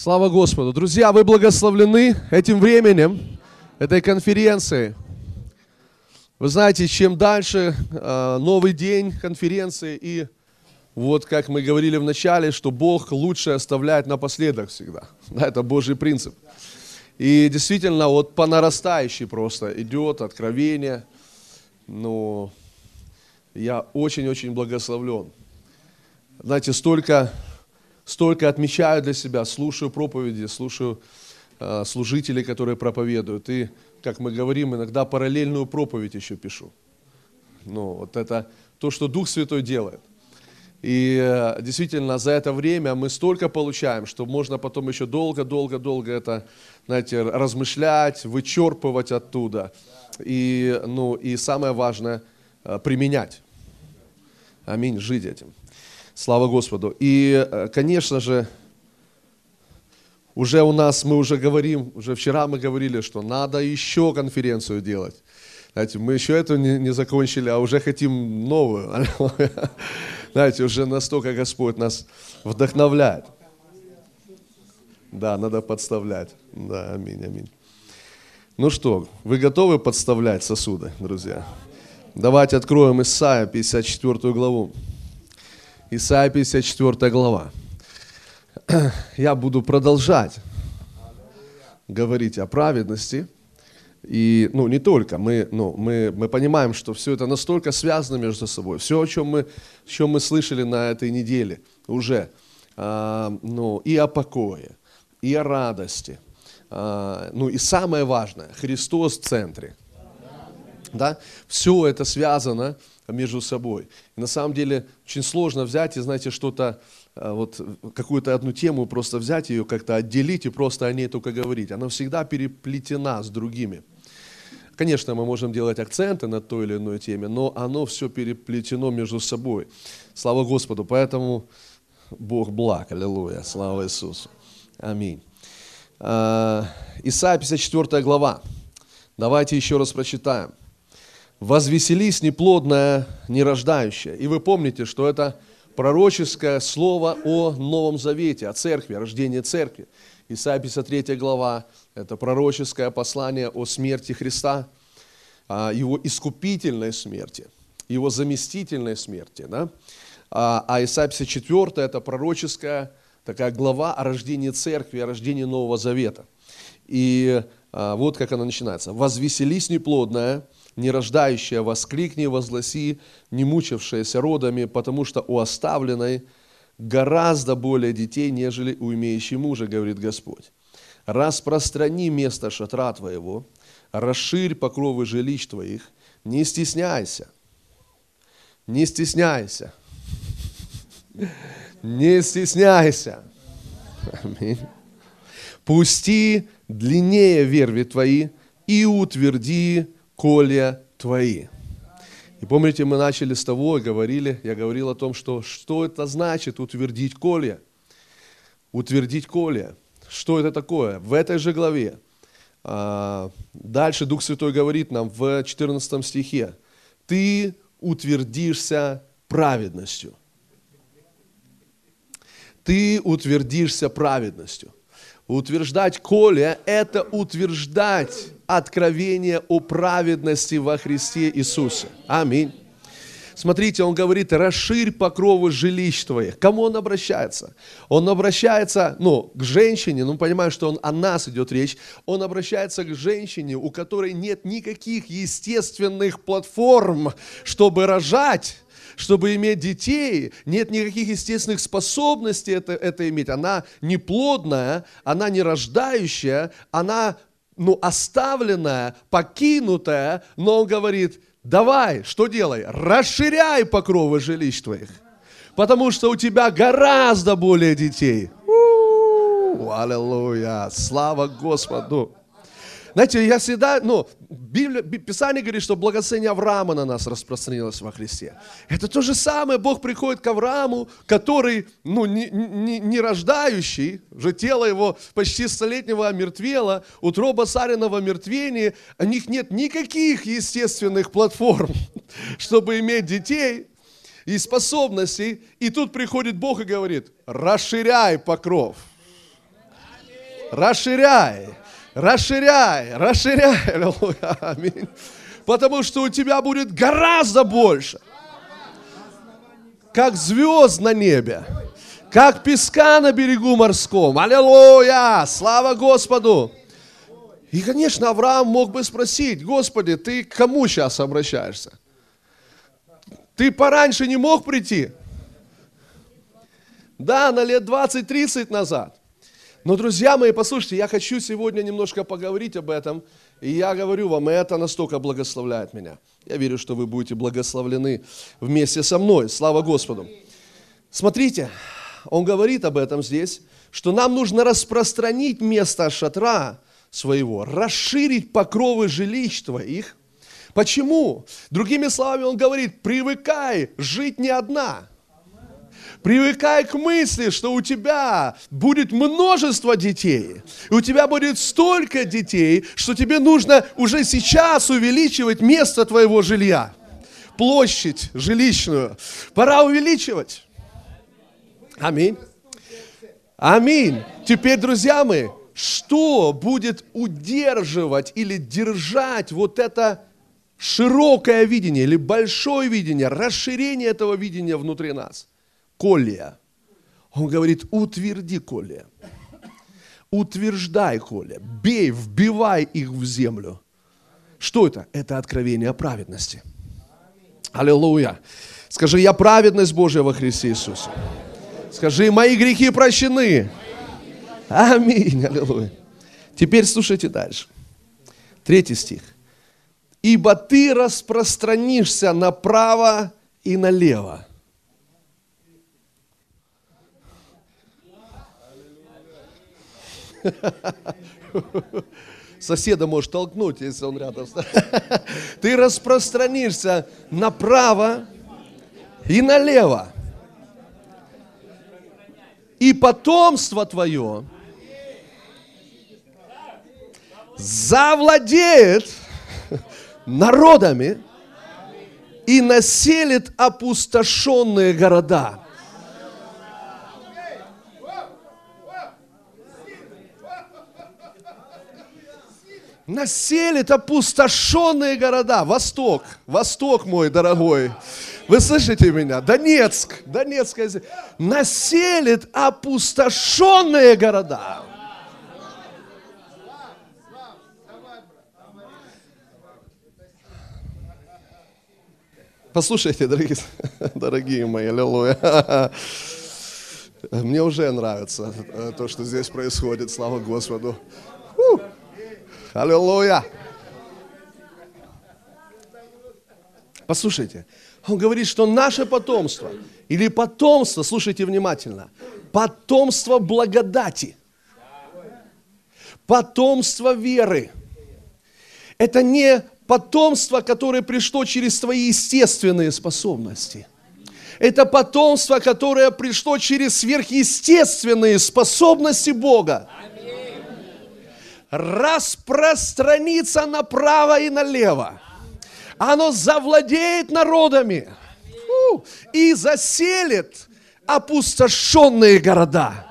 Слава Господу. Друзья, вы благословлены этим временем, этой конференцией. Вы знаете, чем дальше э, новый день конференции, и вот как мы говорили в начале, что Бог лучше оставляет напоследок всегда. Да, это Божий принцип. И действительно, вот по нарастающей просто идет откровение. Ну, я очень-очень благословлен. Знаете, столько столько отмечаю для себя, слушаю проповеди, слушаю э, служителей, которые проповедуют. И, как мы говорим, иногда параллельную проповедь еще пишу. Ну, вот это то, что Дух Святой делает. И э, действительно, за это время мы столько получаем, что можно потом еще долго-долго-долго это, знаете, размышлять, вычерпывать оттуда. И, ну, и самое важное, э, применять. Аминь, жить этим. Слава Господу. И, э, конечно же, уже у нас, мы уже говорим, уже вчера мы говорили, что надо еще конференцию делать. Знаете, мы еще эту не, не закончили, а уже хотим новую. Знаете, уже настолько Господь нас вдохновляет. Да, надо подставлять. Да, аминь, аминь. Ну что, вы готовы подставлять сосуды, друзья? Давайте откроем Исаия 54 главу. Исайя 54 глава. Я буду продолжать говорить о праведности. И, ну, не только, мы, ну, мы, мы понимаем, что все это настолько связано между собой. Все, о чем мы, о чем мы слышали на этой неделе уже, а, ну, и о покое, и о радости. А, ну, и самое важное, Христос в центре. Да? Все это связано между собой. И на самом деле очень сложно взять и, знаете, что-то, э, вот какую-то одну тему просто взять ее, как-то отделить и просто о ней только говорить. Она всегда переплетена с другими. Конечно, мы можем делать акценты на той или иной теме, но оно все переплетено между собой. Слава Господу. Поэтому Бог благ. Аллилуйя. Слава Иисусу. Аминь. А, Исайя 54 глава. Давайте еще раз прочитаем возвеселись неплодная, нерождающая. И вы помните, что это пророческое слово о Новом Завете, о церкви, о рождении церкви. Исайя 53 глава – это пророческое послание о смерти Христа, о его искупительной смерти, его заместительной смерти. Да? А, а Исайя 54 – это пророческая такая глава о рождении церкви, о рождении Нового Завета. И а, вот как она начинается. «Возвеселись неплодная, нерождающая, воскликни, возгласи, не мучившаяся родами, потому что у оставленной гораздо более детей, нежели у имеющей мужа, говорит Господь. Распространи место шатра твоего, расширь покровы жилищ твоих, не стесняйся, не стесняйся, не стесняйся. Аминь. Пусти длиннее верви твои и утверди колья твои. И помните, мы начали с того, говорили, я говорил о том, что, что это значит утвердить колья. Утвердить колья. Что это такое? В этой же главе. А, дальше Дух Святой говорит нам в 14 стихе. Ты утвердишься праведностью. Ты утвердишься праведностью. Утверждать коле – это утверждать откровение о праведности во Христе Иисусе. Аминь. Смотрите, он говорит, расширь покровы жилищ твоих. Кому он обращается? Он обращается, ну, к женщине, ну, понимаю, что он, о нас идет речь. Он обращается к женщине, у которой нет никаких естественных платформ, чтобы рожать чтобы иметь детей, нет никаких естественных способностей это, это иметь. Она неплодная, она не рождающая, она ну, оставленная, покинутая, но он говорит, давай, что делай? Расширяй покровы жилищ твоих, потому что у тебя гораздо более детей. Аллилуйя, слава Господу. Знаете, я всегда, ну, Библия, Писание говорит, что благословение Авраама на нас распространилось во Христе. Это то же самое, Бог приходит к Аврааму, который, ну, не, не, не рождающий, уже тело его почти столетнего омертвело, утроба цариного мертвения, у них нет никаких естественных платформ, чтобы иметь детей и способностей. И тут приходит Бог и говорит, расширяй покров Расширяй, расширяй, расширяй. Аллилуйя. Аминь. Потому что у тебя будет гораздо больше. Как звезд на небе. Как песка на берегу морском. Аллилуйя. Слава Господу. И, конечно, Авраам мог бы спросить, Господи, ты к кому сейчас обращаешься? Ты пораньше не мог прийти? Да, на лет 20-30 назад. Но, друзья мои, послушайте, я хочу сегодня немножко поговорить об этом. И я говорю вам, это настолько благословляет меня. Я верю, что вы будете благословлены вместе со мной. Слава Господу. Смотрите, он говорит об этом здесь, что нам нужно распространить место шатра своего, расширить покровы жилищ твоих. Почему? Другими словами, он говорит, привыкай жить не одна – Привыкай к мысли, что у тебя будет множество детей. И у тебя будет столько детей, что тебе нужно уже сейчас увеличивать место твоего жилья. Площадь жилищную. Пора увеличивать. Аминь. Аминь. Теперь, друзья мои, что будет удерживать или держать вот это широкое видение или большое видение, расширение этого видения внутри нас? Коля. Он говорит, утверди, Коля. Утверждай, Коля. Бей, вбивай их в землю. Что это? Это откровение праведности. Аллилуйя. Скажи, я праведность Божья во Христе Иисусе. Скажи, мои грехи прощены. Аминь. Аллилуйя. Теперь слушайте дальше. Третий стих. Ибо ты распространишься направо и налево Соседа можешь толкнуть, если он рядом. Ты распространишься направо и налево. И потомство твое завладеет народами и населит опустошенные города. Населит опустошенные города. Восток, Восток мой дорогой. Вы слышите меня? Донецк, Донецкая населит опустошенные города. Послушайте, дорогие, дорогие мои, аллилуйя. Мне уже нравится то, что здесь происходит, слава Господу. Фу. Аллилуйя. Послушайте, он говорит, что наше потомство, или потомство, слушайте внимательно, потомство благодати, потомство веры. Это не потомство, которое пришло через твои естественные способности. Это потомство, которое пришло через сверхъестественные способности Бога распространится направо и налево. Оно завладеет народами и заселит опустошенные города.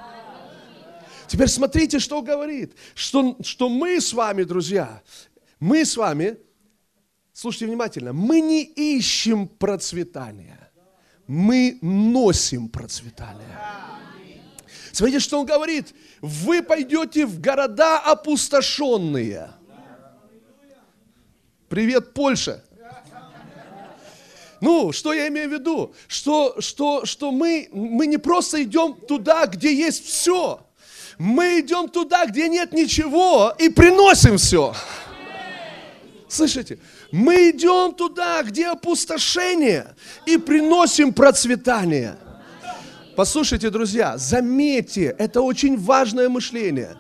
Теперь смотрите, что говорит. Что, что мы с вами, друзья, мы с вами, слушайте внимательно, мы не ищем процветания, мы носим процветание. Смотрите, что он говорит. Вы пойдете в города опустошенные. Привет, Польша. Ну, что я имею в виду? Что, что, что мы, мы не просто идем туда, где есть все. Мы идем туда, где нет ничего, и приносим все. Слышите? Мы идем туда, где опустошение, и приносим процветание. Послушайте, друзья, заметьте, это очень важное мышление.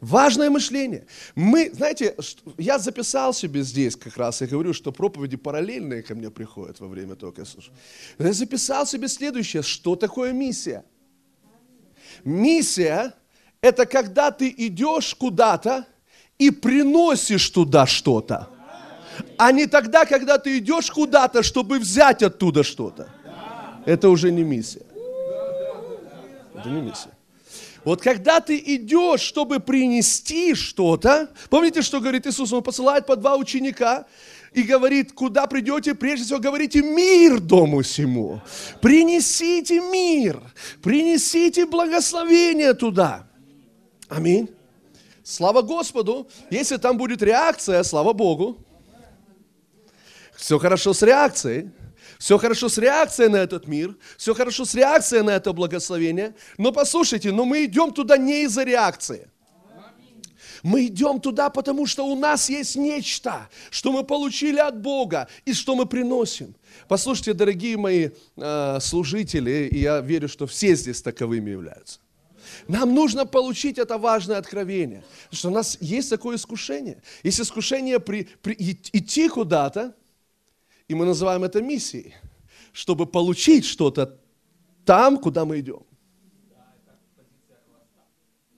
Важное мышление. Мы, знаете, я записал себе здесь как раз, я говорю, что проповеди параллельные ко мне приходят во время того, как я слушаю. Я записал себе следующее, что такое миссия. Миссия – это когда ты идешь куда-то и приносишь туда что-то, а не тогда, когда ты идешь куда-то, чтобы взять оттуда что-то. Это уже не миссия. Это не миссия. Вот когда ты идешь, чтобы принести что-то, помните, что говорит Иисус, Он посылает по два ученика, и говорит, куда придете, прежде всего говорите мир дому всему. Принесите мир, принесите благословение туда. Аминь. Слава Господу. Если там будет реакция, слава Богу. Все хорошо с реакцией. Все хорошо с реакцией на этот мир, все хорошо с реакцией на это благословение. Но послушайте, но мы идем туда не из-за реакции. Мы идем туда, потому что у нас есть нечто, что мы получили от Бога и что мы приносим. Послушайте, дорогие мои э, служители, и я верю, что все здесь таковыми являются. Нам нужно получить это важное откровение, что у нас есть такое искушение. Есть искушение при, при, идти куда-то, и мы называем это миссией, чтобы получить что-то там, куда мы идем.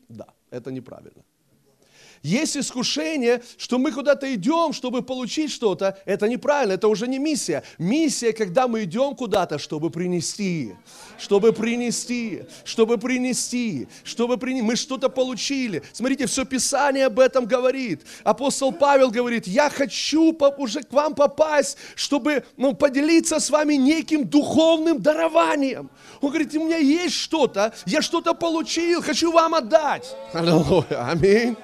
Да, это неправильно. Есть искушение, что мы куда-то идем, чтобы получить что-то. Это неправильно, это уже не миссия. Миссия, когда мы идем куда-то, чтобы принести, чтобы принести, чтобы принести, чтобы принести. Мы что-то получили. Смотрите, все Писание об этом говорит. Апостол Павел говорит, я хочу уже к вам попасть, чтобы ну, поделиться с вами неким духовным дарованием. Он говорит, у меня есть что-то, я что-то получил, хочу вам отдать. Аллилуйя, аминь.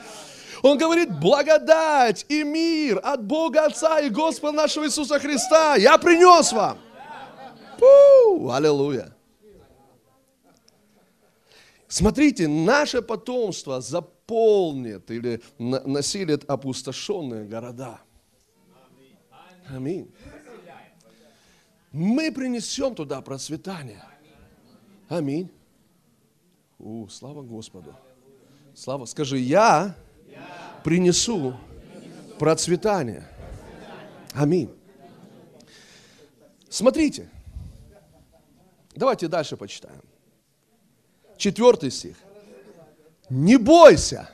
Он говорит, благодать и мир от Бога Отца и Господа нашего Иисуса Христа я принес вам. Фу, аллилуйя. Смотрите, наше потомство заполнит или насилит опустошенные города. Аминь. Мы принесем туда процветание. Аминь. У, слава Господу. Слава. Скажи, я принесу процветание. Аминь. Смотрите. Давайте дальше почитаем. Четвертый стих. Не бойся.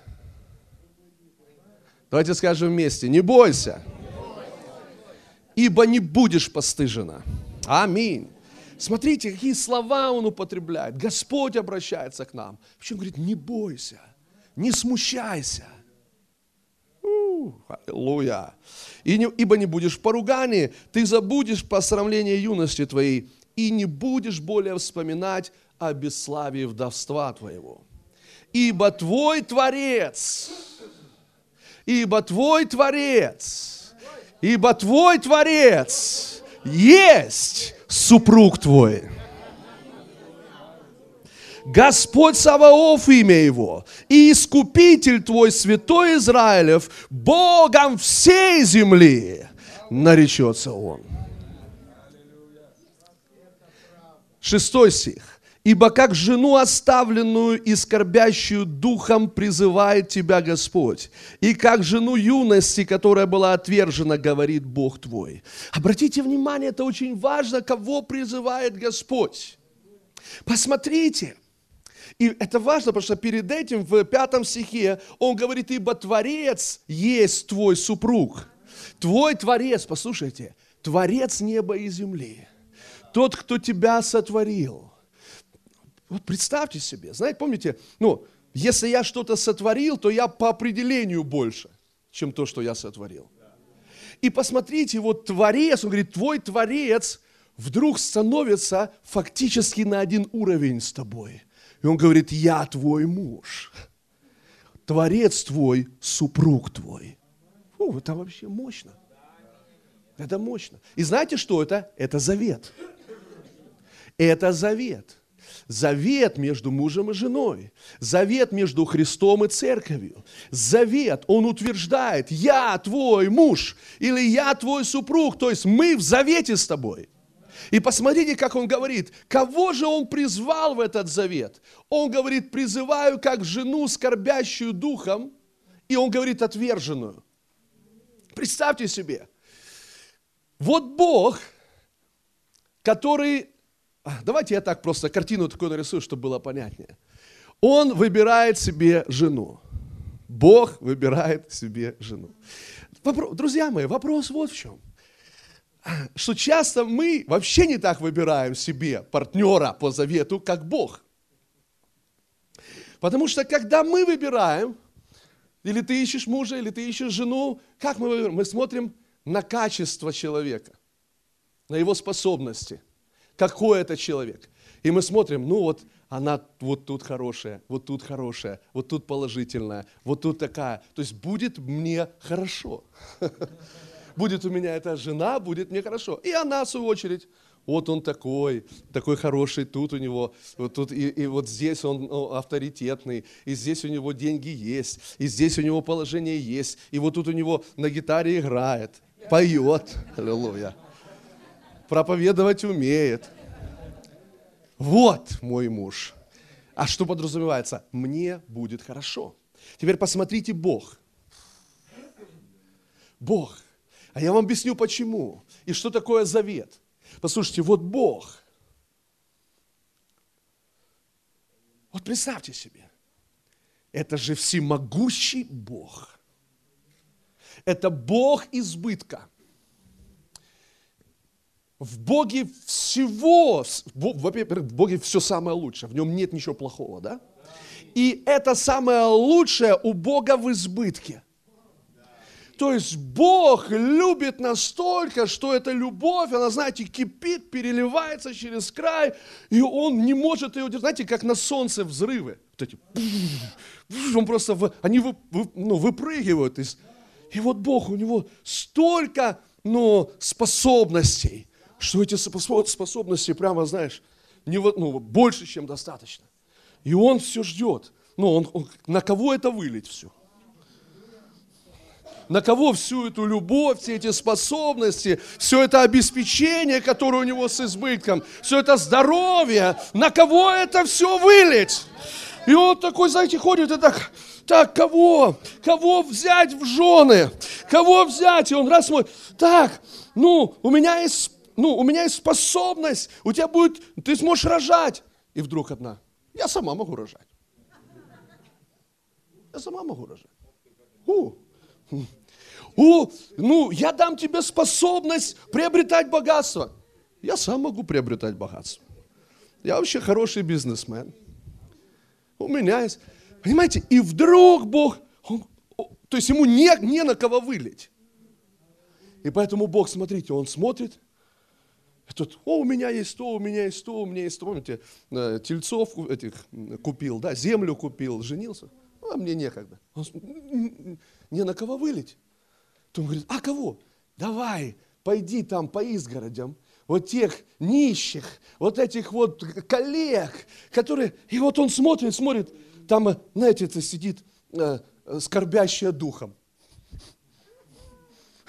Давайте скажем вместе. Не бойся. Ибо не будешь постыжена. Аминь. Смотрите, какие слова он употребляет. Господь обращается к нам. Почему говорит, не бойся, не смущайся. Аллилуйя. И не, ибо не будешь в поругании, ты забудешь посрамление юности твоей, и не будешь более вспоминать о бесславии вдовства твоего. Ибо твой Творец, ибо твой Творец, ибо твой Творец есть супруг твой. Господь Саваоф имя Его, и Искупитель Твой, Святой Израилев, Богом всей земли наречется Он. Шестой стих. Ибо как жену оставленную и скорбящую духом призывает тебя Господь, и как жену юности, которая была отвержена, говорит Бог твой. Обратите внимание, это очень важно, кого призывает Господь. Посмотрите, и это важно, потому что перед этим в пятом стихе он говорит, ибо Творец есть твой супруг. Твой Творец, послушайте, Творец неба и земли. Тот, кто тебя сотворил. Вот представьте себе, знаете, помните, ну, если я что-то сотворил, то я по определению больше, чем то, что я сотворил. И посмотрите, вот Творец, он говорит, твой Творец вдруг становится фактически на один уровень с тобой – и он говорит, я твой муж, творец твой, супруг твой. Фу, это вообще мощно. Это мощно. И знаете, что это? Это завет. Это завет. Завет между мужем и женой. Завет между Христом и церковью. Завет, он утверждает, я твой муж или я твой супруг. То есть мы в завете с тобой. И посмотрите, как он говорит, кого же он призвал в этот завет? Он говорит, призываю как жену, скорбящую духом, и он говорит, отверженную. Представьте себе, вот Бог, который, а, давайте я так просто картину такую нарисую, чтобы было понятнее. Он выбирает себе жену. Бог выбирает себе жену. Друзья мои, вопрос вот в чем что часто мы вообще не так выбираем себе партнера по завету, как Бог. Потому что когда мы выбираем, или ты ищешь мужа, или ты ищешь жену, как мы выбираем? Мы смотрим на качество человека, на его способности. Какой это человек. И мы смотрим, ну вот она вот тут хорошая, вот тут хорошая, вот тут положительная, вот тут такая. То есть будет мне хорошо. Будет у меня эта жена, будет мне хорошо. И она, в свою очередь, вот он такой, такой хороший, тут у него, вот тут, и, и вот здесь он авторитетный, и здесь у него деньги есть, и здесь у него положение есть, и вот тут у него на гитаре играет, поет, аллилуйя, проповедовать умеет. Вот мой муж. А что подразумевается? Мне будет хорошо. Теперь посмотрите Бог. Бог. А я вам объясню почему. И что такое завет. Послушайте, вот Бог. Вот представьте себе. Это же всемогущий Бог. Это Бог избытка. В Боге всего, во-первых, в Боге все самое лучшее, в нем нет ничего плохого, да? И это самое лучшее у Бога в избытке. То есть Бог любит настолько, что эта любовь, она, знаете, кипит, переливается через край, и Он не может ее удержать. Знаете, как на солнце взрывы. Вот эти, он просто, они вы, вы, ну, выпрыгивают. Из, и вот Бог, у Него столько ну, способностей, что эти способности прямо, знаешь, не, ну, больше, чем достаточно. И Он все ждет. Ну, он, он, на кого это вылить все? На кого всю эту любовь, все эти способности, все это обеспечение, которое у него с избытком, все это здоровье, на кого это все вылить? И он такой, знаете, ходит и так, так, кого? Кого взять в жены? Кого взять? И он раз смотрит, так, ну, у меня есть, ну, у меня есть способность, у тебя будет, ты сможешь рожать. И вдруг одна, я сама могу рожать. Я сама могу рожать. У, о, ну, я дам тебе способность приобретать богатство. Я сам могу приобретать богатство. Я вообще хороший бизнесмен. У меня есть... Понимаете, и вдруг Бог, он, то есть ему не, не на кого вылить. И поэтому Бог, смотрите, он смотрит, тут, о, у меня есть то, у меня есть то, у меня есть то. Помните, э, тельцов этих купил, да, землю купил, женился. А мне некогда. Он, не на кого вылить. То он говорит, а кого? Давай, пойди там по изгородям, вот тех нищих, вот этих вот коллег, которые... И вот он смотрит, смотрит, там, знаете, это сидит э, скорбящая духом.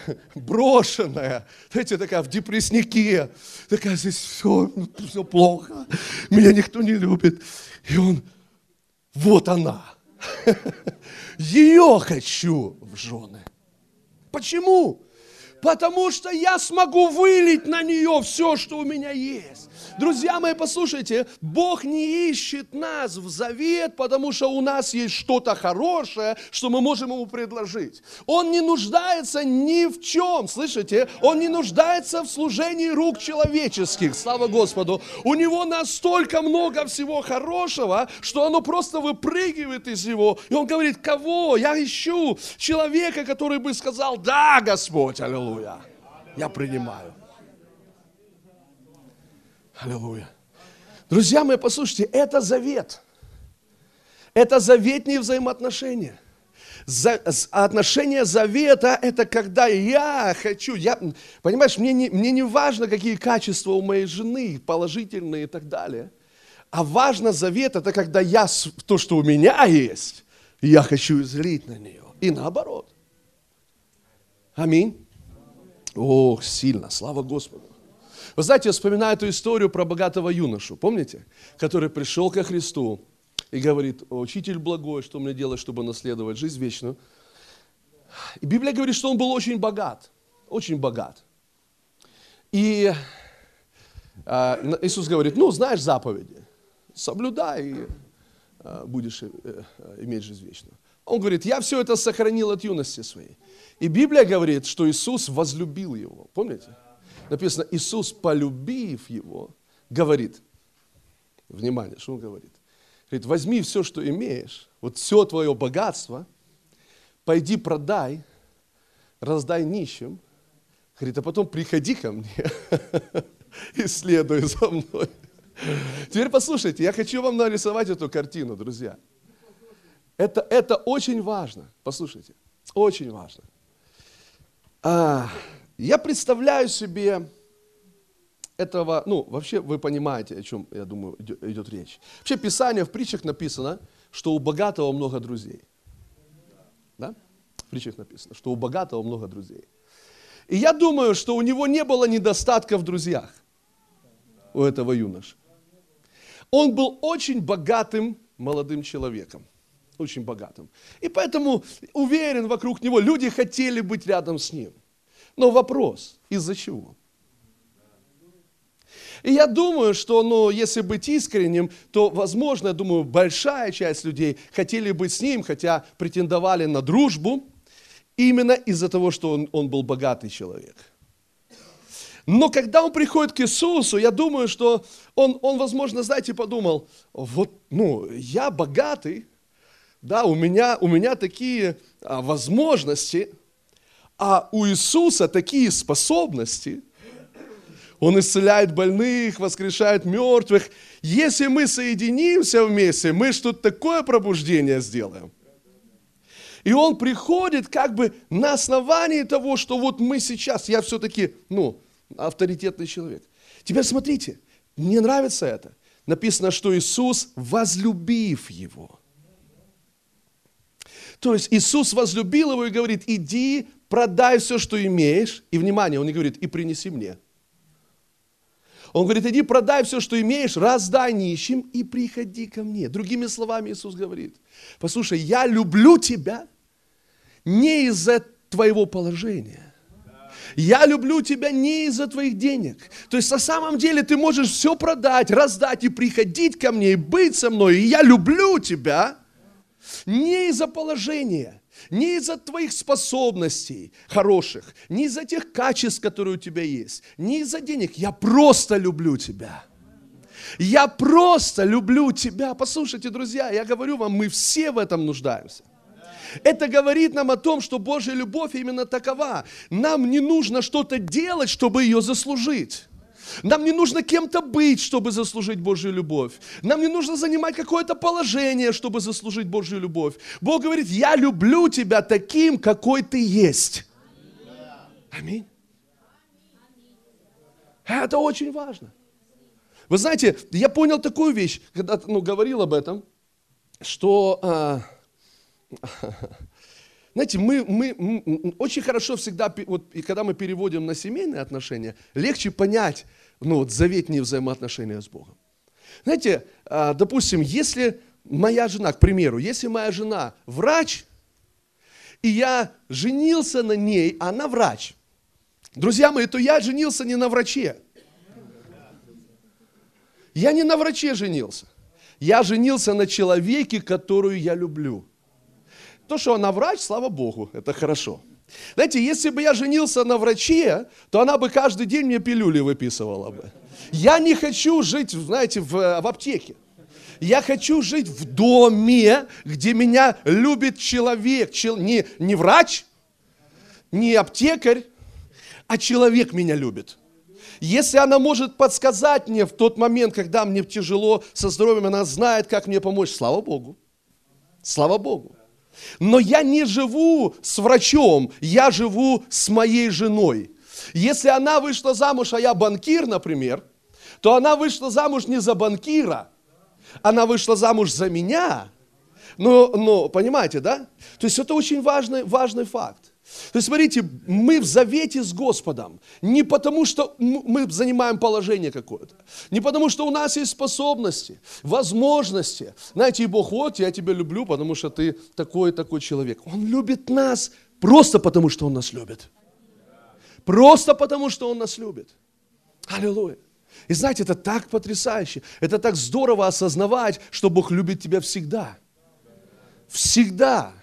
Брошенная, знаете, такая в депресснике, такая здесь все, все плохо, меня никто не любит. И он, вот она, ее хочу в жены. Почему? Потому что я смогу вылить на нее все, что у меня есть. Друзья мои, послушайте, Бог не ищет нас в завет, потому что у нас есть что-то хорошее, что мы можем ему предложить. Он не нуждается ни в чем, слышите? Он не нуждается в служении рук человеческих, слава Господу. У него настолько много всего хорошего, что оно просто выпрыгивает из него. И он говорит, кого? Я ищу человека, который бы сказал, да, Господь, аллилуйя, я принимаю. Аллилуйя. Друзья мои, послушайте, это завет. Это заветные взаимоотношения. За, отношения завета – это когда я хочу, я, понимаешь, мне не, мне не важно, какие качества у моей жены, положительные и так далее. А важно завет – это когда я, то, что у меня есть, я хочу излить на нее. И наоборот. Аминь. Ох, сильно, слава Господу. Вы знаете, я вспоминаю эту историю про богатого юношу, помните? Который пришел ко Христу и говорит, учитель благой, что мне делать, чтобы наследовать жизнь вечную. И Библия говорит, что он был очень богат, очень богат. И э, Иисус говорит, ну, знаешь заповеди, соблюдай, и э, будешь э, иметь жизнь вечную. Он говорит, я все это сохранил от юности своей. И Библия говорит, что Иисус возлюбил его. Помните? Написано, Иисус, полюбив его, говорит, внимание, что он говорит? Говорит, возьми все, что имеешь, вот все твое богатство, пойди продай, раздай нищим. Говорит, а потом приходи ко мне и следуй за мной. Теперь послушайте, я хочу вам нарисовать эту картину, друзья. Это, это очень важно. Послушайте, очень важно. А, я представляю себе этого, ну, вообще вы понимаете, о чем, я думаю, идет, речь. Вообще Писание в притчах написано, что у богатого много друзей. Да? В притчах написано, что у богатого много друзей. И я думаю, что у него не было недостатка в друзьях, у этого юноши. Он был очень богатым молодым человеком. Очень богатым. И поэтому уверен, вокруг него люди хотели быть рядом с ним. Но вопрос, из-за чего? И я думаю, что, ну, если быть искренним, то, возможно, я думаю, большая часть людей хотели быть с ним, хотя претендовали на дружбу, именно из-за того, что он, он был богатый человек. Но когда он приходит к Иисусу, я думаю, что он, он, возможно, знаете, подумал, вот, ну, я богатый, да, у меня, у меня такие а, возможности, а у Иисуса такие способности. Он исцеляет больных, воскрешает мертвых. Если мы соединимся вместе, мы что-то такое пробуждение сделаем. И он приходит как бы на основании того, что вот мы сейчас, я все-таки, ну, авторитетный человек. Теперь смотрите, мне нравится это. Написано, что Иисус, возлюбив его. То есть Иисус возлюбил его и говорит, иди, продай все, что имеешь. И внимание, он не говорит, и принеси мне. Он говорит, иди продай все, что имеешь, раздай нищим и приходи ко мне. Другими словами Иисус говорит, послушай, я люблю тебя не из-за твоего положения. Я люблю тебя не из-за твоих денег. То есть на самом деле ты можешь все продать, раздать и приходить ко мне и быть со мной. И я люблю тебя не из-за положения, не из-за твоих способностей хороших, не из-за тех качеств, которые у тебя есть, не из-за денег. Я просто люблю тебя. Я просто люблю тебя. Послушайте, друзья, я говорю вам, мы все в этом нуждаемся. Это говорит нам о том, что Божья любовь именно такова. Нам не нужно что-то делать, чтобы ее заслужить. Нам не нужно кем-то быть, чтобы заслужить Божью любовь. Нам не нужно занимать какое-то положение, чтобы заслужить Божью любовь. Бог говорит, я люблю тебя таким, какой ты есть. Аминь. Это очень важно. Вы знаете, я понял такую вещь, когда ну, говорил об этом, что а, знаете, мы, мы, мы очень хорошо всегда, вот, и когда мы переводим на семейные отношения, легче понять ну, вот, заветные взаимоотношения с Богом. Знаете, а, допустим, если моя жена, к примеру, если моя жена врач, и я женился на ней, а она врач, друзья мои, то я женился не на враче. Я не на враче женился. Я женился на человеке, которую я люблю. То, что она врач, слава Богу, это хорошо. Знаете, если бы я женился на враче, то она бы каждый день мне пилюли выписывала бы. Я не хочу жить, знаете, в, в аптеке. Я хочу жить в доме, где меня любит человек. Чел, не, не врач, не аптекарь, а человек меня любит. Если она может подсказать мне в тот момент, когда мне тяжело со здоровьем, она знает, как мне помочь, слава Богу. Слава Богу. Но я не живу с врачом, я живу с моей женой. Если она вышла замуж, а я банкир, например, то она вышла замуж не за банкира, она вышла замуж за меня. Но, но понимаете, да? То есть это очень важный, важный факт. То есть, смотрите, мы в завете с Господом не потому, что мы занимаем положение какое-то, не потому, что у нас есть способности, возможности. Знаете, и Бог, вот я тебя люблю, потому что ты такой-такой человек. Он любит нас просто потому, что Он нас любит. Просто потому, что Он нас любит. Аллилуйя. И знаете, это так потрясающе, это так здорово осознавать, что Бог любит тебя всегда. Всегда.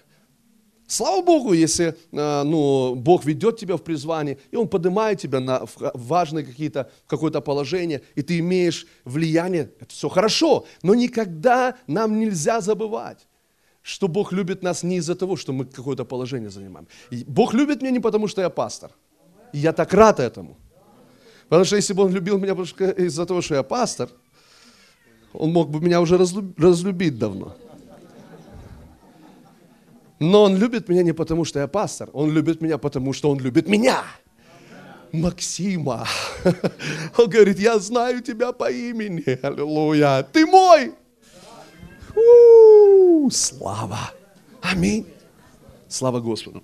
Слава Богу, если э, ну, Бог ведет тебя в призвание, и Он поднимает тебя на важные какие-то, какое-то положение, и ты имеешь влияние, это все хорошо, но никогда нам нельзя забывать, что Бог любит нас не из-за того, что мы какое-то положение занимаем. Бог любит меня не потому, что я пастор. И я так рад этому. Потому что если бы Он любил меня из-за того, что я пастор, Он мог бы меня уже разлюбить давно. Но он любит меня не потому, что я пастор, он любит меня потому, что он любит меня. Максима. Он говорит, я знаю тебя по имени. Аллилуйя. Ты мой. У-у-у, слава. Аминь. Слава Господу.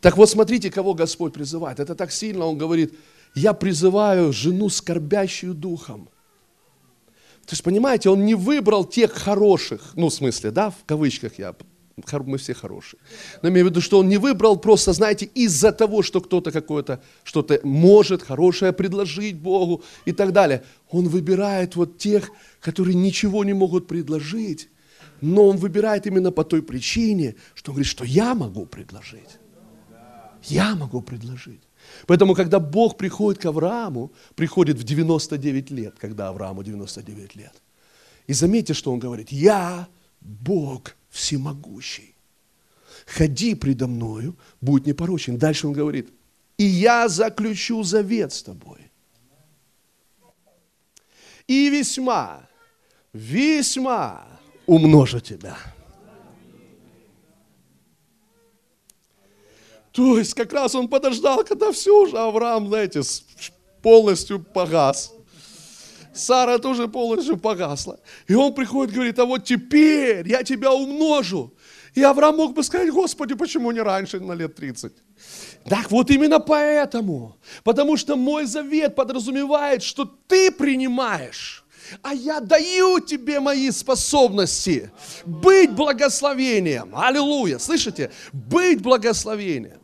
Так вот, смотрите, кого Господь призывает. Это так сильно, Он говорит, я призываю жену, скорбящую духом. То есть, понимаете, Он не выбрал тех хороших, ну, в смысле, да, в кавычках я мы все хорошие. Но имею в виду, что он не выбрал просто, знаете, из-за того, что кто-то какое-то что-то может хорошее предложить Богу и так далее. Он выбирает вот тех, которые ничего не могут предложить, но он выбирает именно по той причине, что он говорит, что я могу предложить. Я могу предложить. Поэтому, когда Бог приходит к Аврааму, приходит в 99 лет, когда Аврааму 99 лет. И заметьте, что он говорит, я Бог всемогущий. Ходи предо мною, будь непорочен. Дальше он говорит, и я заключу завет с тобой. И весьма, весьма умножу тебя. То есть как раз он подождал, когда все уже Авраам, знаете, полностью погас. Сара тоже полностью погасла. И он приходит говорит, а вот теперь я тебя умножу. И Авраам мог бы сказать, Господи, почему не раньше, на лет 30? Так вот именно поэтому. Потому что мой завет подразумевает, что ты принимаешь а я даю тебе мои способности быть благословением. Аллилуйя. Слышите? Быть благословением.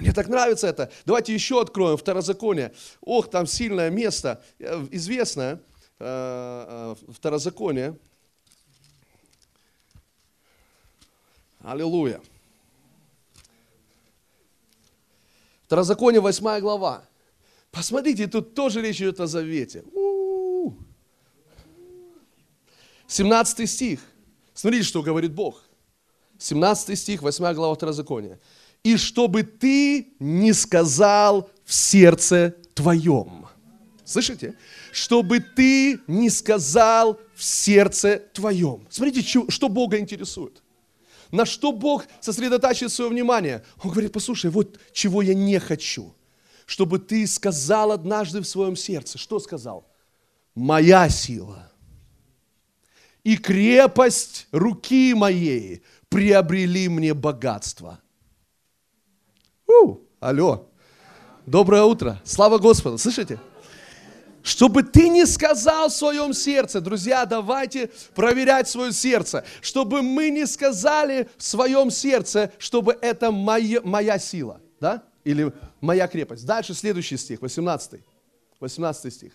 Мне так нравится это. Давайте еще откроем Второзаконие. Ох, там сильное место, э, известное. Э, э, Второзаконие. Аллилуйя. Второзаконие, 8 глава. Посмотрите, тут тоже речь идет о завете. У-у-у. 17 стих. Смотрите, что говорит Бог. 17 стих, 8 глава Второзакония и чтобы ты не сказал в сердце твоем. Слышите? Чтобы ты не сказал в сердце твоем. Смотрите, что Бога интересует. На что Бог сосредотачивает свое внимание? Он говорит, послушай, вот чего я не хочу. Чтобы ты сказал однажды в своем сердце. Что сказал? Моя сила и крепость руки моей приобрели мне богатство – у, алло. Доброе утро. Слава Господу. Слышите? Чтобы ты не сказал в своем сердце, друзья, давайте проверять свое сердце, чтобы мы не сказали в своем сердце, чтобы это моя, моя сила, да? Или моя крепость. Дальше следующий стих, 18. 18 стих.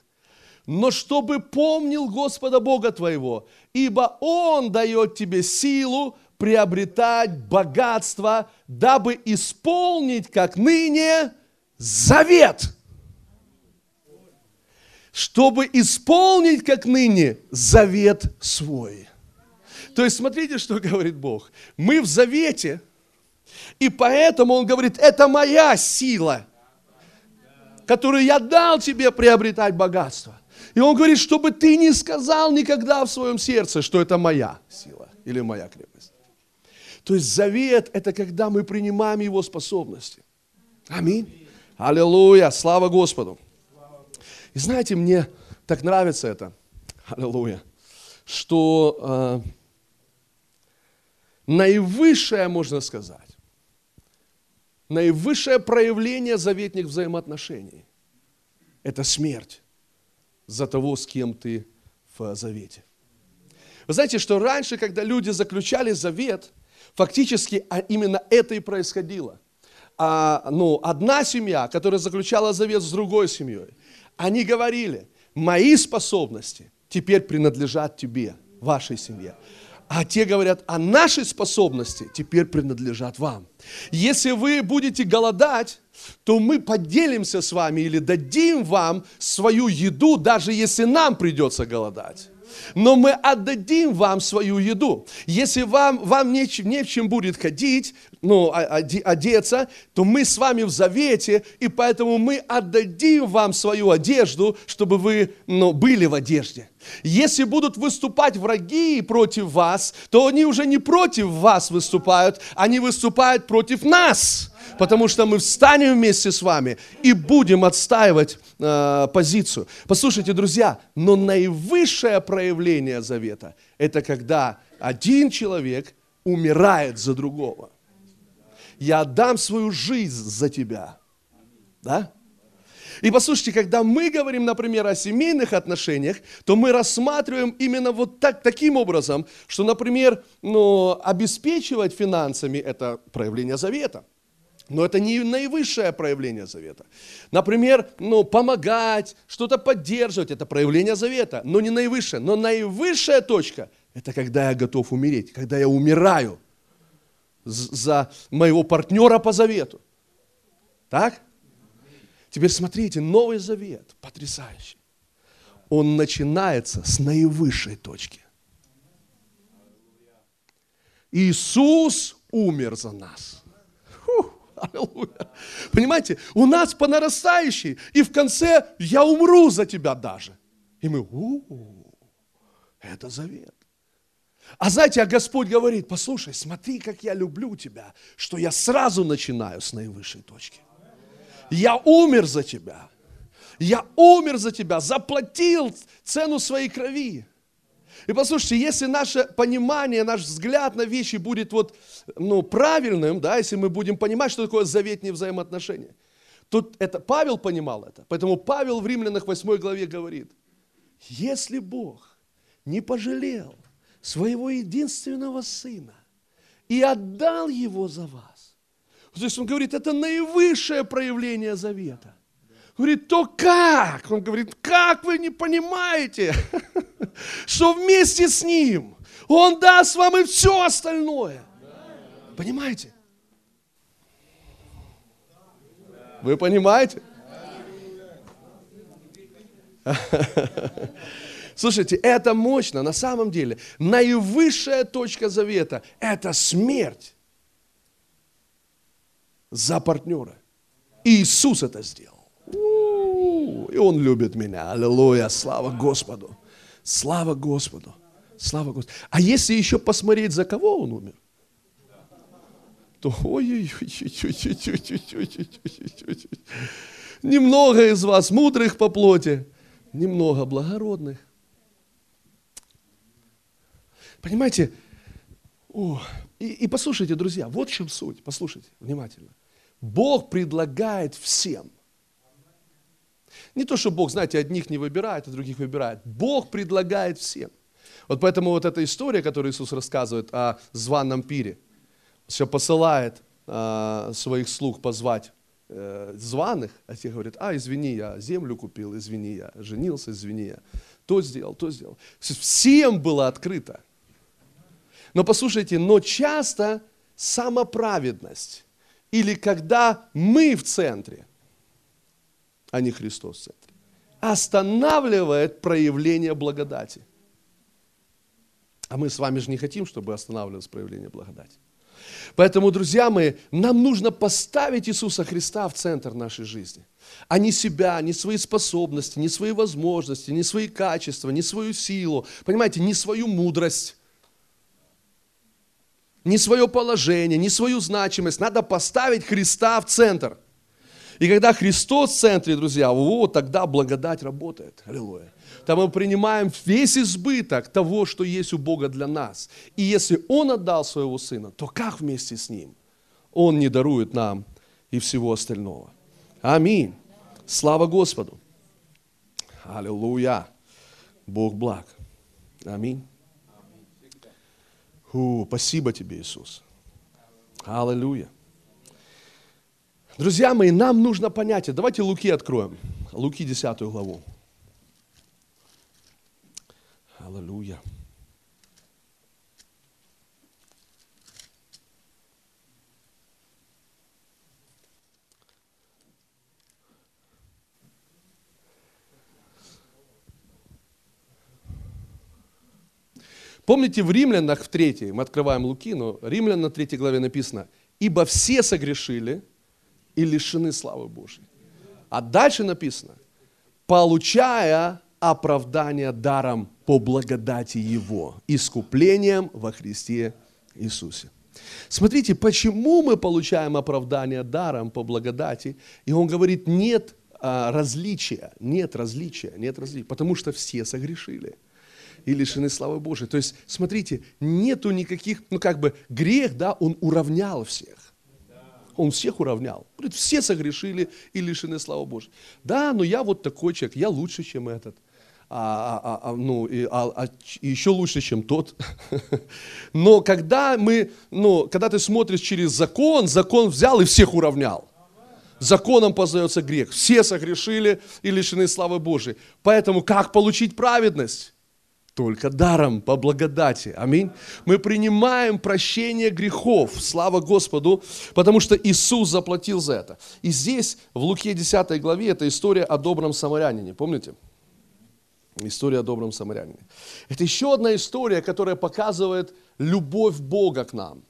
Но чтобы помнил Господа Бога твоего, ибо Он дает тебе силу приобретать богатство, дабы исполнить, как ныне, завет. Чтобы исполнить, как ныне, завет свой. То есть, смотрите, что говорит Бог. Мы в завете, и поэтому Он говорит, это моя сила, которую я дал тебе приобретать богатство. И Он говорит, чтобы ты не сказал никогда в своем сердце, что это моя сила или моя крепость. То есть завет – это когда мы принимаем его способности. Аминь. Аллилуйя. Слава Господу. И знаете, мне так нравится это. Аллилуйя. Что э, наивысшее, можно сказать, наивысшее проявление заветных взаимоотношений – это смерть за того, с кем ты в завете. Вы знаете, что раньше, когда люди заключали завет – Фактически а именно это и происходило. А, ну, одна семья, которая заключала завет с другой семьей, они говорили, мои способности теперь принадлежат тебе, вашей семье. А те говорят, а наши способности теперь принадлежат вам. Если вы будете голодать, то мы поделимся с вами или дадим вам свою еду, даже если нам придется голодать но мы отдадим вам свою еду. Если вам, вам не, не в чем будет ходить, ну, одеться, то мы с вами в завете, и поэтому мы отдадим вам свою одежду, чтобы вы ну, были в одежде. Если будут выступать враги против вас, то они уже не против вас выступают, они выступают против нас потому что мы встанем вместе с вами и будем отстаивать э, позицию. Послушайте, друзья, но наивысшее проявление завета – это когда один человек умирает за другого. Я отдам свою жизнь за тебя. Да? И послушайте, когда мы говорим, например, о семейных отношениях, то мы рассматриваем именно вот так, таким образом, что, например, ну, обеспечивать финансами – это проявление завета. Но это не наивысшее проявление завета. Например, ну, помогать, что-то поддерживать, это проявление завета, но не наивысшее. Но наивысшая точка – это когда я готов умереть, когда я умираю за моего партнера по завету. Так? Теперь смотрите, Новый Завет, потрясающий. Он начинается с наивысшей точки. Иисус умер за нас. Аллилуйя. Понимаете, у нас по нарастающей, и в конце я умру за тебя даже. И мы, у, это завет. А знаете, а Господь говорит, послушай, смотри, как я люблю тебя, что я сразу начинаю с наивысшей точки. Я умер за тебя. Я умер за тебя, заплатил цену своей крови. И послушайте, если наше понимание, наш взгляд на вещи будет вот, ну, правильным, да, если мы будем понимать, что такое заветные взаимоотношения, то это Павел понимал это. Поэтому Павел в Римлянах 8 главе говорит, если Бог не пожалел своего единственного сына и отдал его за вас, то есть он говорит, это наивысшее проявление завета – Говорит, то как? Он говорит, как вы не понимаете, что вместе с Ним Он даст вам и все остальное. Понимаете? Вы понимаете? Слушайте, это мощно, на самом деле. Наивысшая точка завета – это смерть за партнера. И Иисус это сделал. И Он любит меня. Аллилуйя. Слава Господу. Слава Господу. Слава Господу. А если еще посмотреть, за кого Он умер, то ой Немного из вас мудрых по плоти, немного благородных. Понимаете? О, и, и послушайте, друзья, вот в чем суть. Послушайте внимательно. Бог предлагает всем не то, что Бог, знаете, одних не выбирает, а других выбирает. Бог предлагает всем. Вот поэтому вот эта история, которую Иисус рассказывает о званном пире, все посылает а, своих слуг позвать э, званых, а те говорят, а, извини, я землю купил, извини, я женился, извини, я то сделал, то сделал. Всем было открыто. Но послушайте, но часто самоправедность, или когда мы в центре – а не Христос в центре. Останавливает проявление благодати. А мы с вами же не хотим, чтобы останавливалось проявление благодати. Поэтому, друзья мои, нам нужно поставить Иисуса Христа в центр нашей жизни. А не себя, не свои способности, не свои возможности, не свои качества, не свою силу, понимаете, не свою мудрость, не свое положение, не свою значимость. Надо поставить Христа в центр – и когда Христос в центре, друзья, вот тогда благодать работает. Аллилуйя. Там мы принимаем весь избыток того, что есть у Бога для нас. И если Он отдал своего Сына, то как вместе с Ним? Он не дарует нам и всего остального. Аминь. Слава Господу. Аллилуйя. Бог благ. Аминь. Фу, спасибо тебе, Иисус. Аллилуйя. Друзья мои, нам нужно понятие. Давайте Луки откроем. Луки 10 главу. Аллилуйя. Помните, в Римлянах в 3, мы открываем Луки, но Римлян на 3 главе написано, «Ибо все согрешили, и лишены славы Божьей». А дальше написано, «Получая оправдание даром по благодати Его, искуплением во Христе Иисусе». Смотрите, почему мы получаем оправдание даром по благодати? И он говорит, нет а, различия, нет различия, нет различия, потому что все согрешили и лишены славы Божией. То есть, смотрите, нету никаких, ну как бы грех, да, он уравнял всех. Он всех уравнял. Говорит, все согрешили и лишены славы Божией. Да, но я вот такой человек, я лучше, чем этот а, а, а, ну, и, а, а, еще лучше, чем тот. Но когда мы, ну, когда ты смотришь через закон, закон взял и всех уравнял. Законом познается грех. Все согрешили и лишены славы Божией. Поэтому как получить праведность? Только даром, по благодати. Аминь. Мы принимаем прощение грехов. Слава Господу, потому что Иисус заплатил за это. И здесь, в Луке 10 главе, это история о добром самарянине. Помните? История о добром самарянине. Это еще одна история, которая показывает любовь Бога к нам.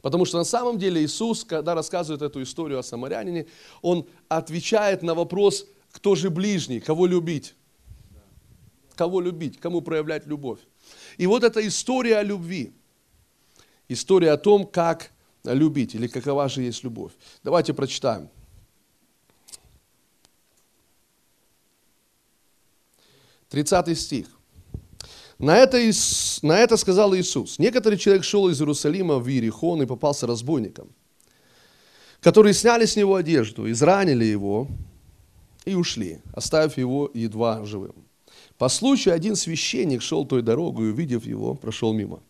Потому что на самом деле Иисус, когда рассказывает эту историю о самарянине, Он отвечает на вопрос, кто же ближний, кого любить. Кого любить, кому проявлять любовь. И вот эта история о любви. История о том, как любить или какова же есть любовь. Давайте прочитаем. 30 стих. На это, на это сказал Иисус. Некоторый человек шел из Иерусалима в Иерихон и попался разбойникам, которые сняли с него одежду, изранили его и ушли, оставив его едва живым. По случаю один священник шел той дорогой, увидев его, прошел мимо.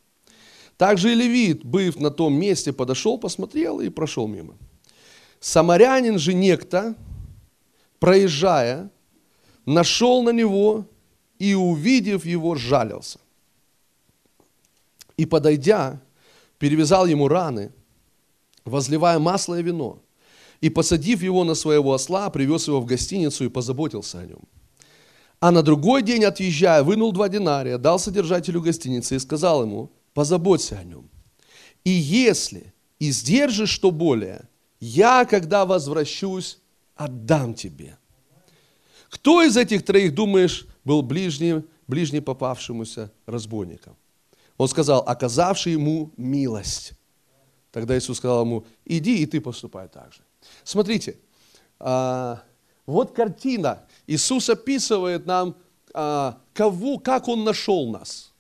Также и левит, быв на том месте, подошел, посмотрел и прошел мимо. Самарянин же некто, проезжая, нашел на него и, увидев его, жалился. И, подойдя, перевязал ему раны, возливая масло и вино, и, посадив его на своего осла, привез его в гостиницу и позаботился о нем. А на другой день, отъезжая, вынул два динария, дал содержателю гостиницы и сказал ему, позаботься о нем. И если издержишь что более, я, когда возвращусь, отдам тебе. Кто из этих троих, думаешь, был ближним, ближний попавшемуся разбойником. Он сказал, оказавший ему милость. Тогда Иисус сказал ему, иди и ты поступай так же. Смотрите, а, вот картина. Иисус описывает нам, а, кого, как Он нашел нас.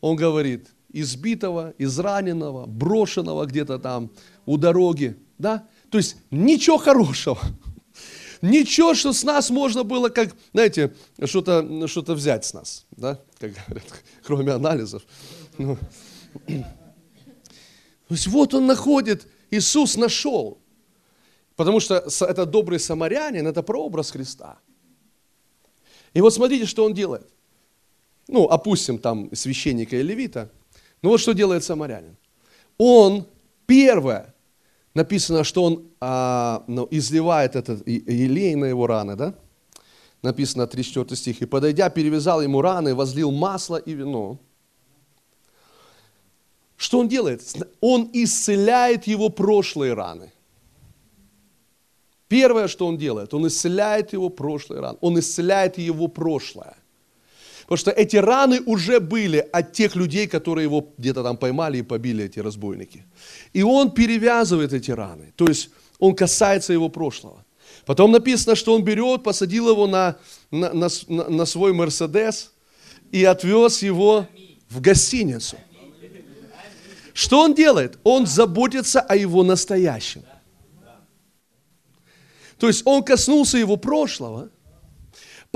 Он говорит, избитого, израненного, брошенного где-то там у дороги. Да? То есть ничего хорошего. Ничего, что с нас можно было, как, знаете, что-то что взять с нас, да, как говорят, кроме анализов. Ну. То есть вот он находит, Иисус нашел. Потому что это добрый самарянин, это прообраз Христа. И вот смотрите, что он делает. Ну, опустим там священника и левита. Ну вот что делает самарянин. Он первое, написано, что он а, ну, изливает этот елей на его раны, да? Написано 34 стих. «И подойдя, перевязал ему раны, возлил масло и вино». Что он делает? Он исцеляет его прошлые раны. Первое, что он делает, он исцеляет его прошлые раны. Он исцеляет его прошлое. Потому что эти раны уже были от тех людей, которые его где-то там поймали и побили, эти разбойники. И он перевязывает эти раны. То есть он касается его прошлого. Потом написано, что он берет, посадил его на, на, на, на свой Мерседес и отвез его в гостиницу. Что он делает? Он заботится о его настоящем. То есть он коснулся его прошлого,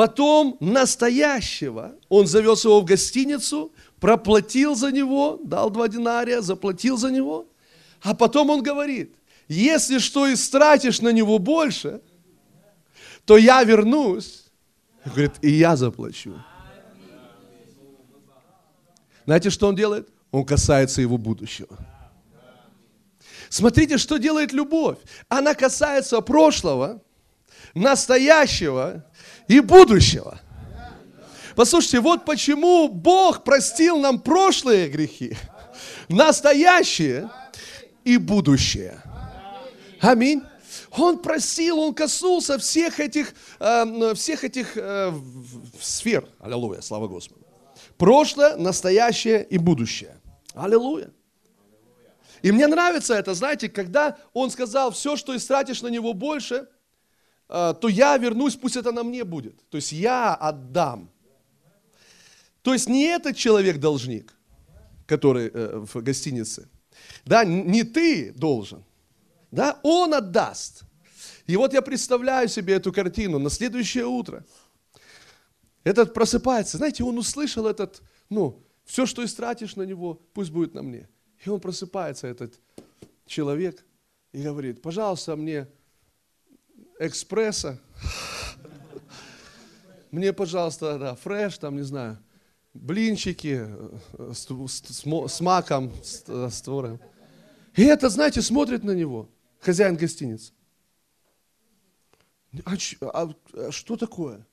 Потом настоящего он завез его в гостиницу, проплатил за него, дал два динария, заплатил за него. А потом он говорит, если что истратишь на него больше, то я вернусь. Говорит, и я заплачу. Знаете, что он делает? Он касается его будущего. Смотрите, что делает любовь. Она касается прошлого, настоящего и будущего. Послушайте, вот почему Бог простил нам прошлые грехи, настоящее и будущее. Аминь. Он просил, он коснулся всех этих, э, всех этих э, сфер. Аллилуйя, слава Господу. Прошлое, настоящее и будущее. Аллилуйя. И мне нравится это, знаете, когда он сказал, все, что истратишь на него больше, э, то я вернусь, пусть это на мне будет. То есть я отдам. То есть не этот человек должник, который э, в гостинице. Да, не ты должен. Да, он отдаст. И вот я представляю себе эту картину на следующее утро. Этот просыпается, знаете, он услышал этот, ну, все, что истратишь на него, пусть будет на мне. И он просыпается, этот человек, и говорит, пожалуйста, мне экспресса, мне, пожалуйста, да, фреш, там, не знаю, блинчики э, с, с, с маком, с, с твором. И это, знаете, смотрит на него хозяин гостиницы. А, а, а что такое?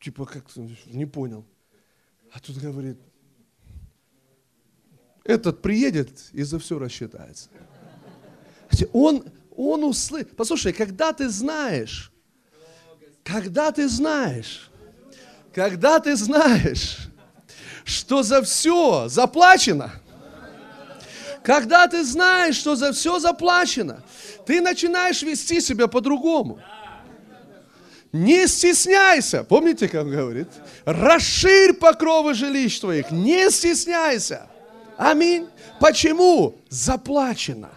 Типа, как не понял. А тут говорит, этот приедет и за все рассчитается. Он, он услышит. Послушай, когда ты знаешь, когда ты знаешь, когда ты знаешь, что за все заплачено, когда ты знаешь, что за все заплачено, ты начинаешь вести себя по-другому. Не стесняйся. Помните, как он говорит? Расширь покровы жилищ твоих. Не стесняйся. Аминь. Почему? Заплачено.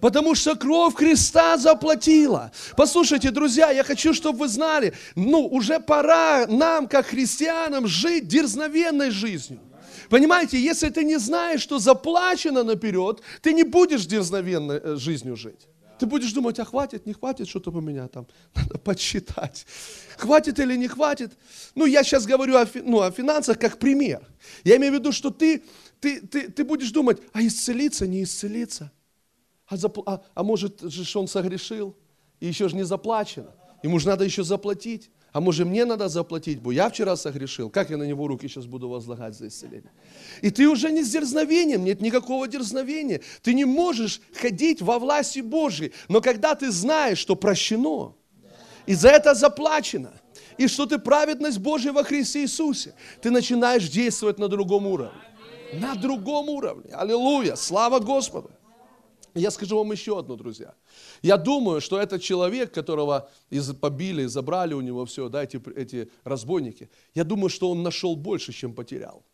Потому что кровь Христа заплатила. Послушайте, друзья, я хочу, чтобы вы знали, ну, уже пора нам, как христианам, жить дерзновенной жизнью. Понимаете, если ты не знаешь, что заплачено наперед, ты не будешь дерзновенной э, жизнью жить. Ты будешь думать, а хватит, не хватит, что-то у меня там, надо подсчитать. Хватит или не хватит. Ну, я сейчас говорю о, ну, о финансах как пример. Я имею в виду, что ты, ты, ты, ты будешь думать, а исцелиться, не исцелиться. А, запл... а, а может же он согрешил, и еще же не заплачено. Ему же надо еще заплатить. А может мне надо заплатить, бо я вчера согрешил. Как я на него руки сейчас буду возлагать за исцеление? И ты уже не с дерзновением, нет никакого дерзновения. Ты не можешь ходить во власти Божьей. Но когда ты знаешь, что прощено, и за это заплачено, и что ты праведность Божья во Христе Иисусе, ты начинаешь действовать на другом уровне. На другом уровне. Аллилуйя. Слава Господу. Я скажу вам еще одно, друзья. Я думаю, что этот человек, которого из, побили, забрали у него все, да, эти, эти разбойники, я думаю, что он нашел больше, чем потерял.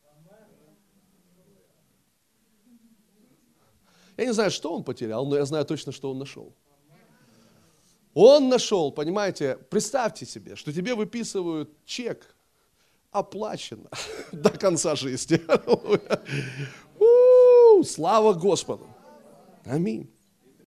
Я не знаю, что он потерял, но я знаю точно, что он нашел. Он нашел, понимаете, представьте себе, что тебе выписывают чек, оплачено до конца жизни. Слава Господу! Аминь.